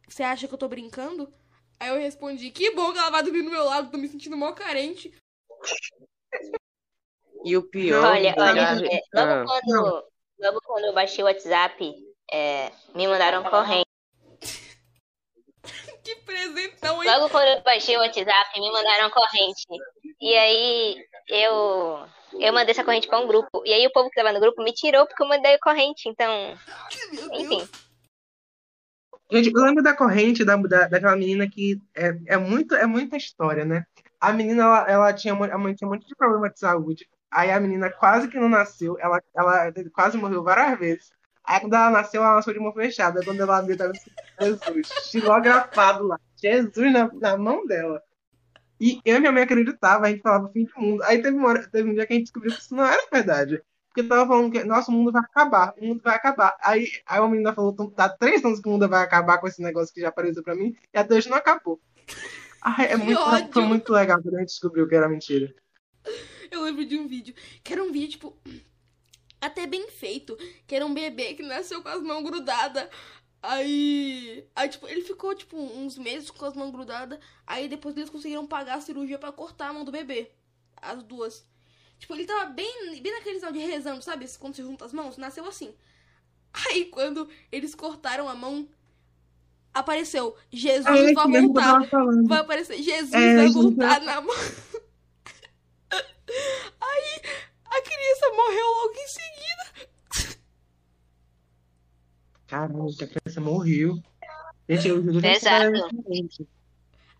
Você acha que eu tô brincando? Aí eu respondi, que bom que ela vai dormir do meu lado, tô me sentindo mó carente. E o pior, Olha, olha, é, ah, logo, quando, logo quando eu baixei o WhatsApp, é, me mandaram corrente. Que presentão, hein? Logo quando eu baixei o WhatsApp, me mandaram corrente. E aí eu eu mandei essa corrente pra um grupo. E aí o povo que tava no grupo me tirou porque eu mandei a corrente. Então, enfim. Gente, eu lembro da corrente da, da, daquela menina que é, é, muito, é muita história, né? A menina, ela, ela tinha, a mãe tinha um monte de problema de saúde. Aí a menina quase que não nasceu, ela, ela quase morreu várias vezes. Aí quando ela nasceu, ela nasceu de mão fechada. Quando ela viu, tava assim, Jesus, estilografado lá. Jesus na, na mão dela. E eu e minha mãe acreditava, a gente falava fim do mundo. Aí teve, uma hora, teve um dia que a gente descobriu que isso não era verdade. Porque tava falando que nosso mundo vai acabar, o mundo vai acabar. Aí, aí uma menina falou, "Tão- tá três anos que o mundo vai acabar com esse negócio que já apareceu pra mim, e até hoje não acabou. Ai, é muito, ódio. foi muito legal quando a gente descobriu que era mentira. Eu lembro de um vídeo, que era um vídeo, tipo, até bem feito, que era um bebê que nasceu com as mãos grudadas. Aí, aí, tipo, ele ficou, tipo, uns meses com as mãos grudadas. Aí depois eles conseguiram pagar a cirurgia pra cortar a mão do bebê. As duas. Tipo, ele tava bem, bem naquele sinal de rezando, sabe? Quando você junta as mãos, nasceu assim. Aí quando eles cortaram a mão, apareceu, Jesus É, vai voltar. Vai aparecer, Jesus É, vai voltar na mão. Aí a criança morreu logo em seguida. Caramba, a criança morreu. Gente, eu juro que diferente.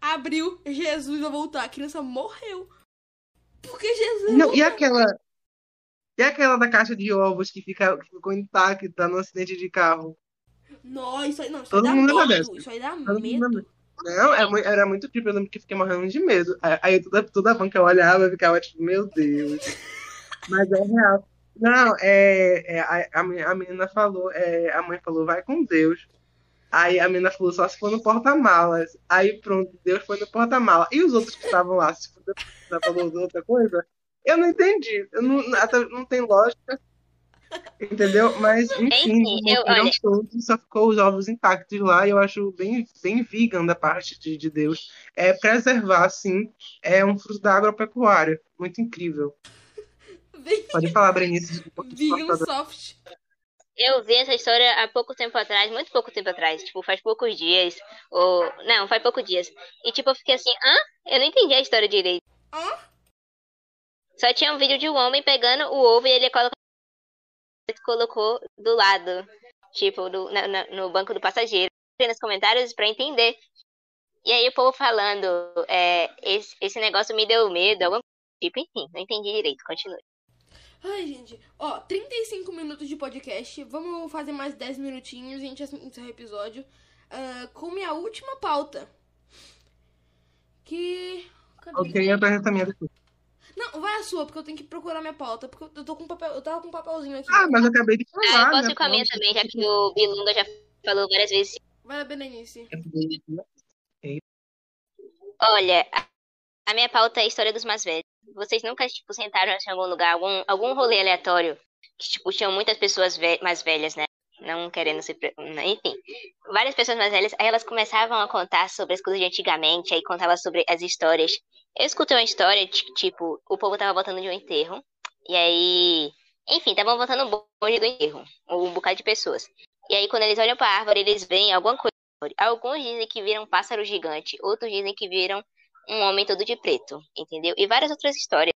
Abriu, Jesus vai voltar. A criança morreu. Porque Jesus. Não, e aquela. E aquela da caixa de ovos que, fica, que ficou intacta no acidente de carro? Não, isso aí, não, isso aí Todo dá mundo lembra medo. Isso aí dá Todo medo. Não, é era muito tipo, eu lembro que fiquei morrendo de medo. Aí- Aí toda, toda van que eu olhava, eu ficava tipo, meu Deus. Mas é real. Não, é, é, a, a men- a menina falou, é, a mãe falou, vai com Deus. Aí a menina falou, só se for no porta-malas. Aí pronto, Deus foi no porta-malas. E os outros que estavam lá, se Deus falou outra coisa, eu não entendi. Eu não, não tem lógica. Entendeu? Mas, enfim, Enfim, eu- olha- todos, só ficou os ovos intactos lá, e eu acho bem, bem vegan da parte de, de Deus. É preservar, assim, é um fruto da agropecuária. Muito incrível. Pode falar, Brenice. vegan soft. Eu vi essa história há pouco tempo atrás, muito pouco tempo atrás, tipo, faz poucos dias, ou... Não, faz poucos dias. E, tipo, eu fiquei assim, hã? Eu não entendi a história direito. Hã? Só tinha um vídeo de um homem pegando o ovo e ele colocou, colocou do lado, tipo, do, na- na- no banco do passageiro. Nos comentários pra entender. E aí o povo falando, é, esse, esse negócio me deu medo, do tipo, enfim, não entendi direito, continue. Ai, gente. Ó, 35 minutos de podcast. Vamos fazer mais 10 minutinhos e a gente encerra o episódio. ah, com minha última pauta. Que. Cadê? Ok, apresenta a minha depois. Não, vai a sua, porque eu tenho que procurar minha pauta. Porque eu tô com papel. Eu tava com um papelzinho aqui. Ah, mas eu acabei de falar. Ah, eu posso né? ir com a minha também, já que o Bilunga já falou várias vezes. Vai a Berenice. Olha, a- minha pauta é a história dos mais velhos. Vocês nunca, tipo, sentaram em algum lugar, algum, algum rolê aleatório, que, tipo, tinham muitas pessoas ve- mais velhas, né? Não querendo se... pre- Enfim, várias pessoas mais velhas, aí elas começavam a contar sobre as coisas de antigamente, aí contava sobre as histórias. Eu escutei uma história, de, tipo, o povo tava voltando de um enterro, e aí... Enfim, estavam voltando um bonde do enterro, um bocado de pessoas. E aí, quando eles olham pra árvore, eles veem alguma coisa. Alguns dizem que viram um pássaro gigante, outros dizem que viram um homem todo de preto, entendeu? E várias outras histórias.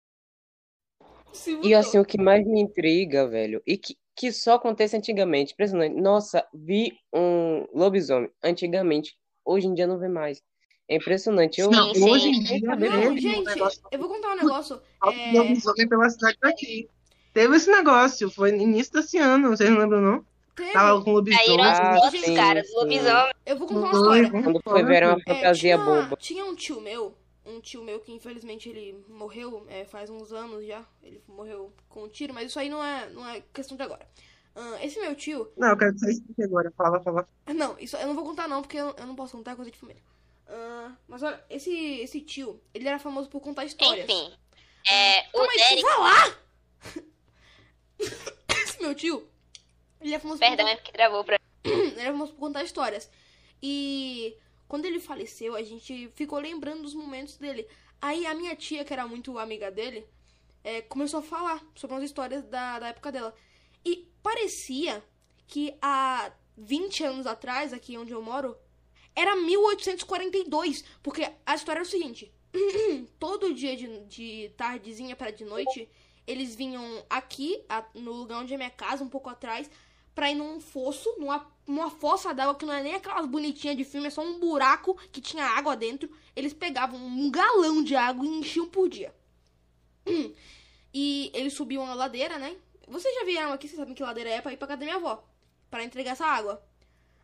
E assim, o que mais me intriga, velho, e que, que só acontece antigamente, impressionante. Nossa, vi um lobisomem antigamente, hoje em dia não vê mais. É impressionante. Eu, Não, Sim, hoje sim. em dia Não, teve um gente, negócio eu vou contar um negócio. É, lobisomem pela cidade daqui. Teve esse negócio, foi no início desse ano, vocês não lembram, não? Teve- Tava com lobisomem. As sim. lobisomem. Eu vou contar uma história. quando foi ver era uma. É, fantasia tinha, boba. tinha um tio meu, um tio meu que infelizmente ele morreu é, faz uns anos já. Ele morreu com um tiro, mas isso aí não é, não é questão de agora. Ah, esse meu tio. Não, eu quero que você explique agora. Fala, fala. Não, isso eu não vou contar não, porque eu, eu não posso contar é coisa de família. Ah, mas olha, esse, esse tio, ele era famoso por contar histórias. Enfim, é, o Calma aí, deixa eu Derek... falar! esse meu tio, ele é famoso por Perdão, é porque travou pra... ele famoso por contar histórias. E quando ele faleceu, a gente ficou lembrando dos momentos dele. Aí a minha tia, que era muito amiga dele, é, começou a falar sobre umas histórias da, da época dela. E parecia que há 20 anos atrás, aqui onde eu moro, era 1842. Porque a história era o seguinte: todo dia de, de tardezinha para de noite, eles vinham aqui, a- no lugar onde é minha casa, um pouco atrás, pra ir num fosso, numa, numa fossa d'água que não é nem aquelas bonitinhas de filme, é só um buraco que tinha água dentro. Eles pegavam um galão de água e enchiam por dia. E eles subiam a ladeira, né? Vocês já vieram aqui, vocês sabem que ladeira é pra ir pra casa da minha avó, pra entregar essa água.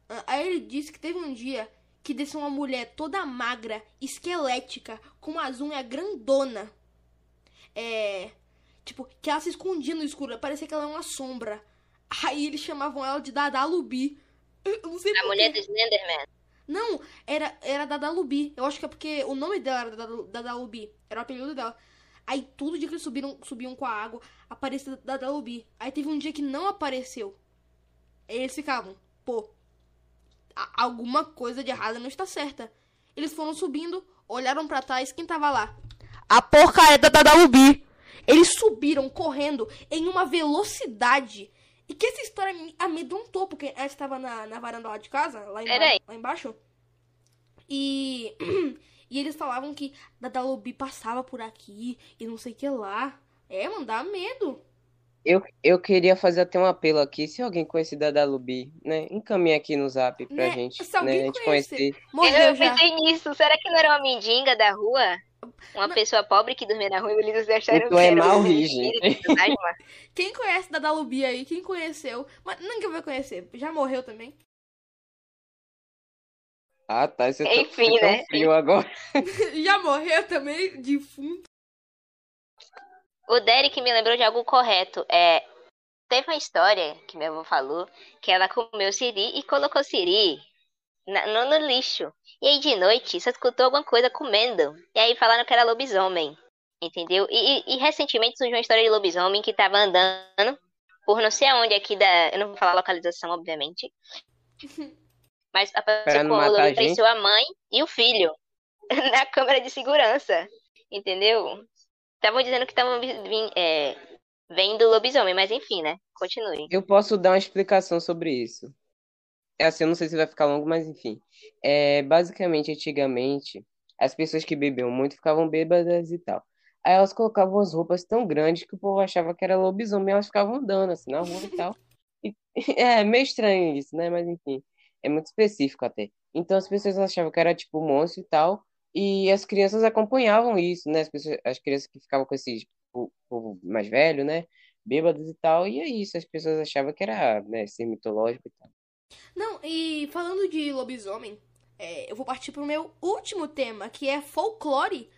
Ah, Aí ele disse que teve um dia que desceu uma mulher toda magra, esquelética, com umas unhas grandona. É. Tipo, que ela se escondia no escuro, parecia que ela era uma sombra. Aí eles chamavam ela de Dada Lubi. Eu não sei A mulher do Slenderman. Não, era, era Dada Lubi. Eu acho que é porque o nome dela era Dada, Dada Lubi. Era o apelido dela. Aí todo dia que eles subiram, subiam com a água, aparecia Dada Lubi. Aí teve um dia que não apareceu. Aí eles ficavam, pô, alguma coisa de errada não está certa. Eles foram subindo, olharam pra trás, quem tava lá? A porcaria da Dada Lubi. Eles subiram correndo em uma velocidade. E que essa história me amedrontou, porque a gente tava na, na varanda lá de casa, lá, emba lá embaixo. E, e eles falavam que Dada Lubi passava por aqui e não sei o que lá. É, mano, dá medo. Eu, eu queria fazer até um apelo aqui, se alguém conhecer da Lubi, né? Encaminha aqui no zap pra Né? gente, Se alguém né? A gente conhecer. conhecer. Morreu Eu já. pensei nisso. Será que não era uma mendiga da rua? Uma Não. pessoa pobre que dormia na rua e eles acharam Tu que é era mal um fantasma? Quem conhece Dada Lubi aí? Quem conheceu? Mas nunca vai conhecer. Já morreu também. Ah, tá. Você tá, Enfim, você tá né? frio agora. já morreu também, defunto. O Derek me lembrou de algo correto. É, teve uma história que minha avó falou que ela comeu siri e colocou siri na- no, no lixo. E aí de noite só escutou alguma coisa comendo. E aí falaram que era lobisomem. Entendeu? E, e- e recentemente surgiu uma história de lobisomem que tava andando por não sei aonde aqui da. Eu não vou falar a localização, obviamente. Mas apareceu com o a mãe e o filho na câmera de segurança. Entendeu? Estavam dizendo que estavam é, vendo lobisomem, mas enfim, né? Continue. Eu posso dar uma explicação sobre isso. É assim, eu não sei se vai ficar longo, mas enfim. É, basicamente, antigamente, as pessoas que bebiam muito ficavam bêbadas e tal. Aí elas colocavam as roupas tão grandes que o povo achava que era lobisomem, elas ficavam andando assim na rua e tal. E- é meio estranho isso, né? Mas enfim, é muito específico até. Então as pessoas achavam que era tipo monstro e tal, e as crianças acompanhavam isso, né? As pessoas, as crianças que ficavam com esses po- povo mais velho, né? Bêbados e tal, e é isso, as pessoas achavam que era, né, ser mitológico e tal. Não, e falando de lobisomem, é, eu vou partir pro meu último tema, que é folclore.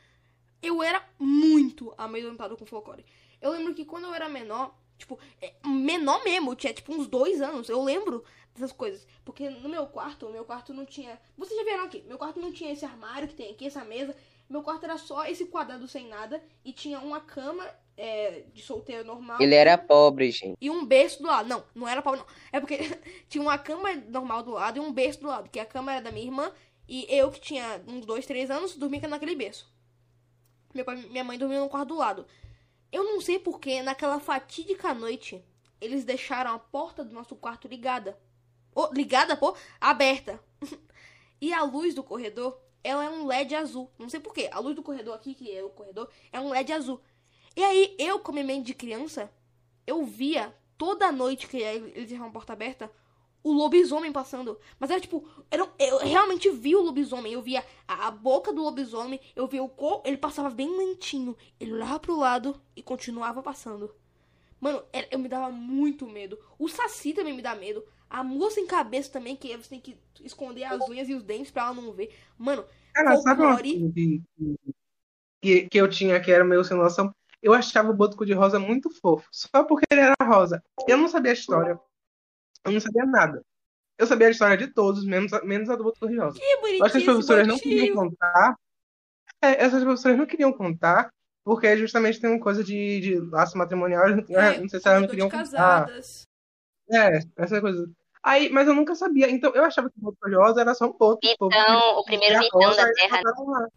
Eu era muito amedrontado com folclore. Eu lembro que quando eu era menor, tipo, é, menor mesmo, tinha tipo uns dois anos, eu lembro dessas coisas. Porque no meu quarto, meu quarto não tinha. Vocês já viram aqui? Meu quarto não tinha esse armário que tem aqui, essa mesa. Meu quarto era só esse quadrado sem nada e tinha uma cama é, de solteiro normal. Ele era pobre, gente. E um berço do lado. Não, não era pobre, não. É porque tinha uma cama normal do lado e um berço do lado. Que a cama era da minha irmã. E eu, que tinha uns dois, três anos, dormia naquele berço. Meu pai, minha mãe dormia no quarto do lado. Eu não sei porque, naquela fatídica noite, eles deixaram a porta do nosso quarto ligada. Ô, ligada, pô? Aberta. e a luz do corredor, ela é um LED azul. Não sei porquê. A luz do corredor aqui, que é o corredor, é um LED azul. E aí, eu, como mente de criança, eu via toda noite que eles deixavam a porta aberta o lobisomem passando. Mas era tipo, era, eu realmente vi o lobisomem. Eu via a, a boca do lobisomem, eu via o corpo, ele passava bem lentinho. Ele olhava pro lado e continuava passando. Mano, era- eu me dava muito medo. O Saci também me dá medo. A mula sem cabeça também, que você tem que esconder as unhas e os dentes pra ela não ver. Mano, Cara, sabe uma Folclore. coisa que, que, eu tinha que era meio sem noção? Eu achava o Boto Cor-de-Rosa muito fofo, só porque ele era rosa. Eu não sabia a história. Eu não sabia nada. Eu sabia a história de todos, menos a, menos a do Boto que Eu acho que as bonitinho professoras esse não queriam contar. É, essas professoras não queriam contar, porque justamente tem uma coisa de, de laço matrimonial. Não, É, não sei se elas não queriam de contar. casadas. É, essa coisa. Aí, mas eu nunca sabia. Então eu achava que o Boto Cor-de-Rosa era só um boto. Vitão, fofo, o primeiro Vitão da Terra. lá.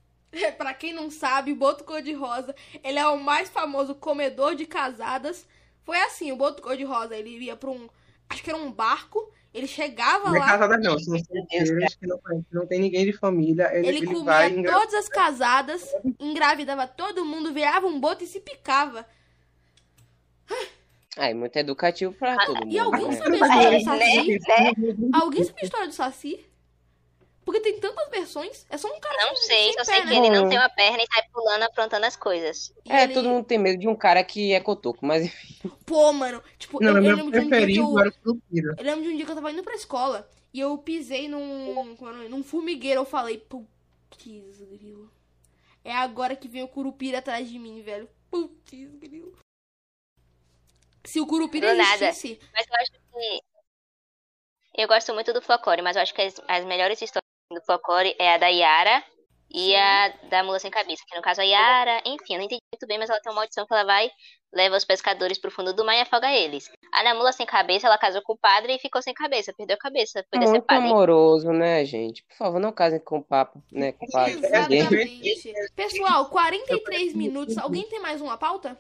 pra quem não sabe, o Boto Cor-de-Rosa, ele é o mais famoso comedor de casadas. Foi assim, o Boto Cor-de-Rosa, ele ia pra um, acho que era um barco, ele chegava Não é lá, casada não, são solteiras que não, não tem ninguém de família. Ele, ele ele comia vai engra- todas as casadas, engravidava todo mundo, virava um boto e se picava. Ah, é muito educativo pra todo mundo, E alguém né? sabe a história do É, Saci? né? Alguém sabe a história do Saci? Porque tem tantas versões, é só um cara Não sei, só sei que né? ele não tem uma perna e sai pulando, aprontando as coisas. E É, ele- todo mundo tem medo de um cara que é cotoco, mas enfim. Pô, mano, tipo, Não, eu, eu lembro de um dia que eu... era o Curupira. Eu lembro de um dia que eu tava indo pra escola e eu pisei num, como é o nome? num formigueiro. Eu falei, putz, grilo. É agora que vem o Curupira atrás de mim, velho. Putz, grilo. Se o Curupira Do nada. existisse, Mas eu acho que. Eu gosto muito do folclore, mas eu acho que as, as melhores histórias do folclore é a da Yara e a da Mula Sem Cabeça. Que no caso a Yara, enfim, eu não entendi muito bem, mas ela tem uma maldição que ela vai, leva os pescadores pro fundo do mar e afoga eles. A da Mula Sem Cabeça, ela casou com o padre e ficou sem cabeça, perdeu a cabeça, foi Muito decepado. amoroso, né, gente? Por favor, não casem com papo, né? Com papo. Ninguém. exatamente. Pessoal, 43 minutos. Alguém tem mais uma pauta?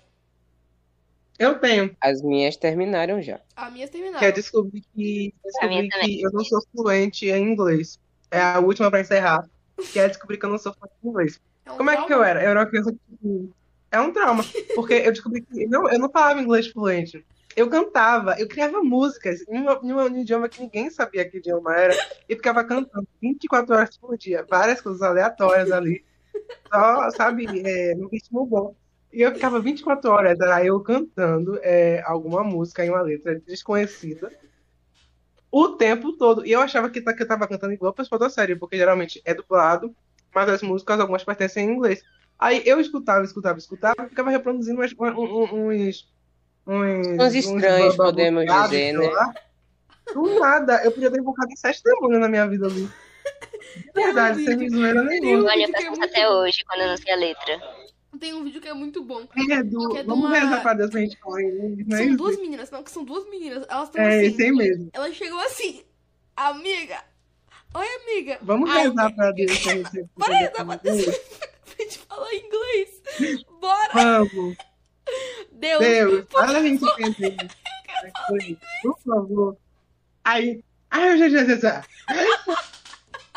Eu tenho. As minhas terminaram já. A minha terminaram. Quer descobrir que, minha descobrir também. que eu não sou fluente em inglês. É a última pra encerrar. Que é descobrir que eu não sou fluente em inglês. É um Como é que eu trauma? era? Eu era uma criança que. É um trauma. Porque eu descobri que. Não, eu não falava inglês fluente. Eu cantava, eu criava músicas em um, em um idioma que ninguém sabia que idioma era. E ficava cantando 24 horas por dia. Várias coisas aleatórias ali. Só, sabe, é, num ritmo bom. E eu ficava 24 horas, era eu cantando é, alguma música em uma letra desconhecida o tempo todo. E eu achava que, tá- que eu tava cantando igual a pessoa da série, porque geralmente é dublado, mas as músicas, algumas pertencem em inglês. Aí eu escutava, escutava, escutava, e ficava reproduzindo umas- um- um- uns. Uns, Uns estranhos, bababus podemos dizer, né? lá. Do nada, eu podia ter invocado sete demônios na minha vida ali. De verdade, sem zoeira um nenhuma. Eu isso muito até hoje, quando eu não sei a letra. Tem um vídeo que é muito bom. É, do... É Vamos uma- rezar pra Deus pra gente falar inglês, não é São duas meninas, não, que são duas meninas. Elas estão É, assim. aí mesmo. Ela chegou assim, amiga. Oi, amiga. Vamos Ai, rezar pra Deus pra gente Bora rezar pra Deus pra gente falar inglês. Bora. Vamos. Deus. Deus, por fala a gente entender. Por favor. Aí, ai, eu já já já já.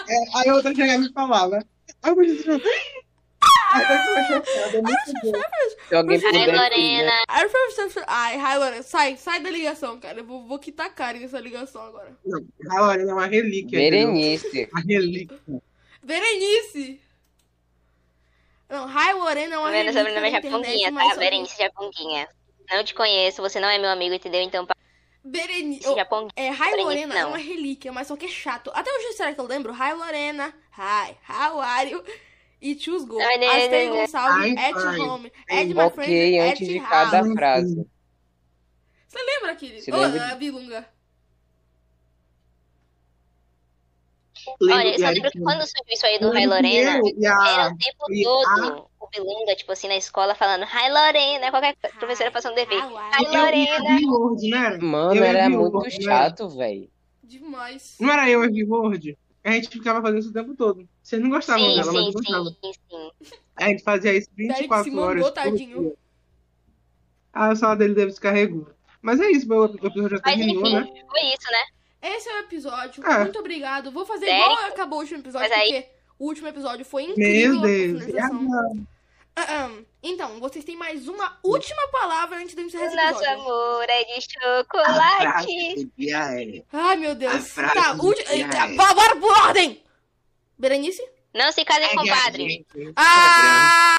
É, aí a outra chegava e falava. Aí é muito bom. Se alguém Ai, puder. Lorena. Ai, ai, Lorena, sai, sai da ligação, cara. Eu vou, vou quitar a cara nessa ligação agora. Não, a Lorena é uma relíquia. Berenice. Uma relíquia. Berenice! Não, Hi Lorena é uma Meu relíquia sobrenome é mas tá? Berenice Japonguinha. Não te conheço, você não é meu amigo, entendeu? Então, Berenice. oh, é, Berenice, Lorena é não. uma relíquia, mas só que é chato. Até hoje, será que eu lembro? Hi Lorena. Hi, how are you? E choose go. Ai, né, Astei né, né. Gonçalves, Ai, at pai. home. Add my friend, Ok, at antes de house. cada frase. Você lembra, querido? Ô, lembra a Bilunga. Olha, eu só que lembro que quando surgiu isso aí do Rai Lorena, era o tempo todo o Bilunga, tipo assim, na escola, falando Rai Lorena, qualquer professora passando dever. Rai you? Eu e a Lorena. Mano, Eu era muito chato, velho. Demais. Não era eu e a gente ficava fazendo isso o tempo todo. Vocês não gostavam Sim, dela, mas sim, eu gostava. sim, sim. A gente fazia isso Derek 24 se mandou, horas. por tadinho. dia. Ah, o celular dele deve descarregou. Mas é isso, meu episódio já Mas terminou, enfim, né? foi isso, né? Esse é o episódio. É. Muito obrigado. Vou fazer Sério? igual acabou o último episódio, Mas aí- porque o último episódio foi incrível. Meu a Deus. Então, vocês têm mais uma última palavra antes de eu encerrar O esse nosso episódio. amor é de A chocolate. frase do dia é... Ai, meu Deus. A frase Tá, do ulti... dia Eita, é- Bora por ordem! Berenice? Não se casem, gente no Instagram. Ah!